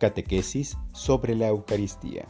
Catequesis sobre la Eucaristía.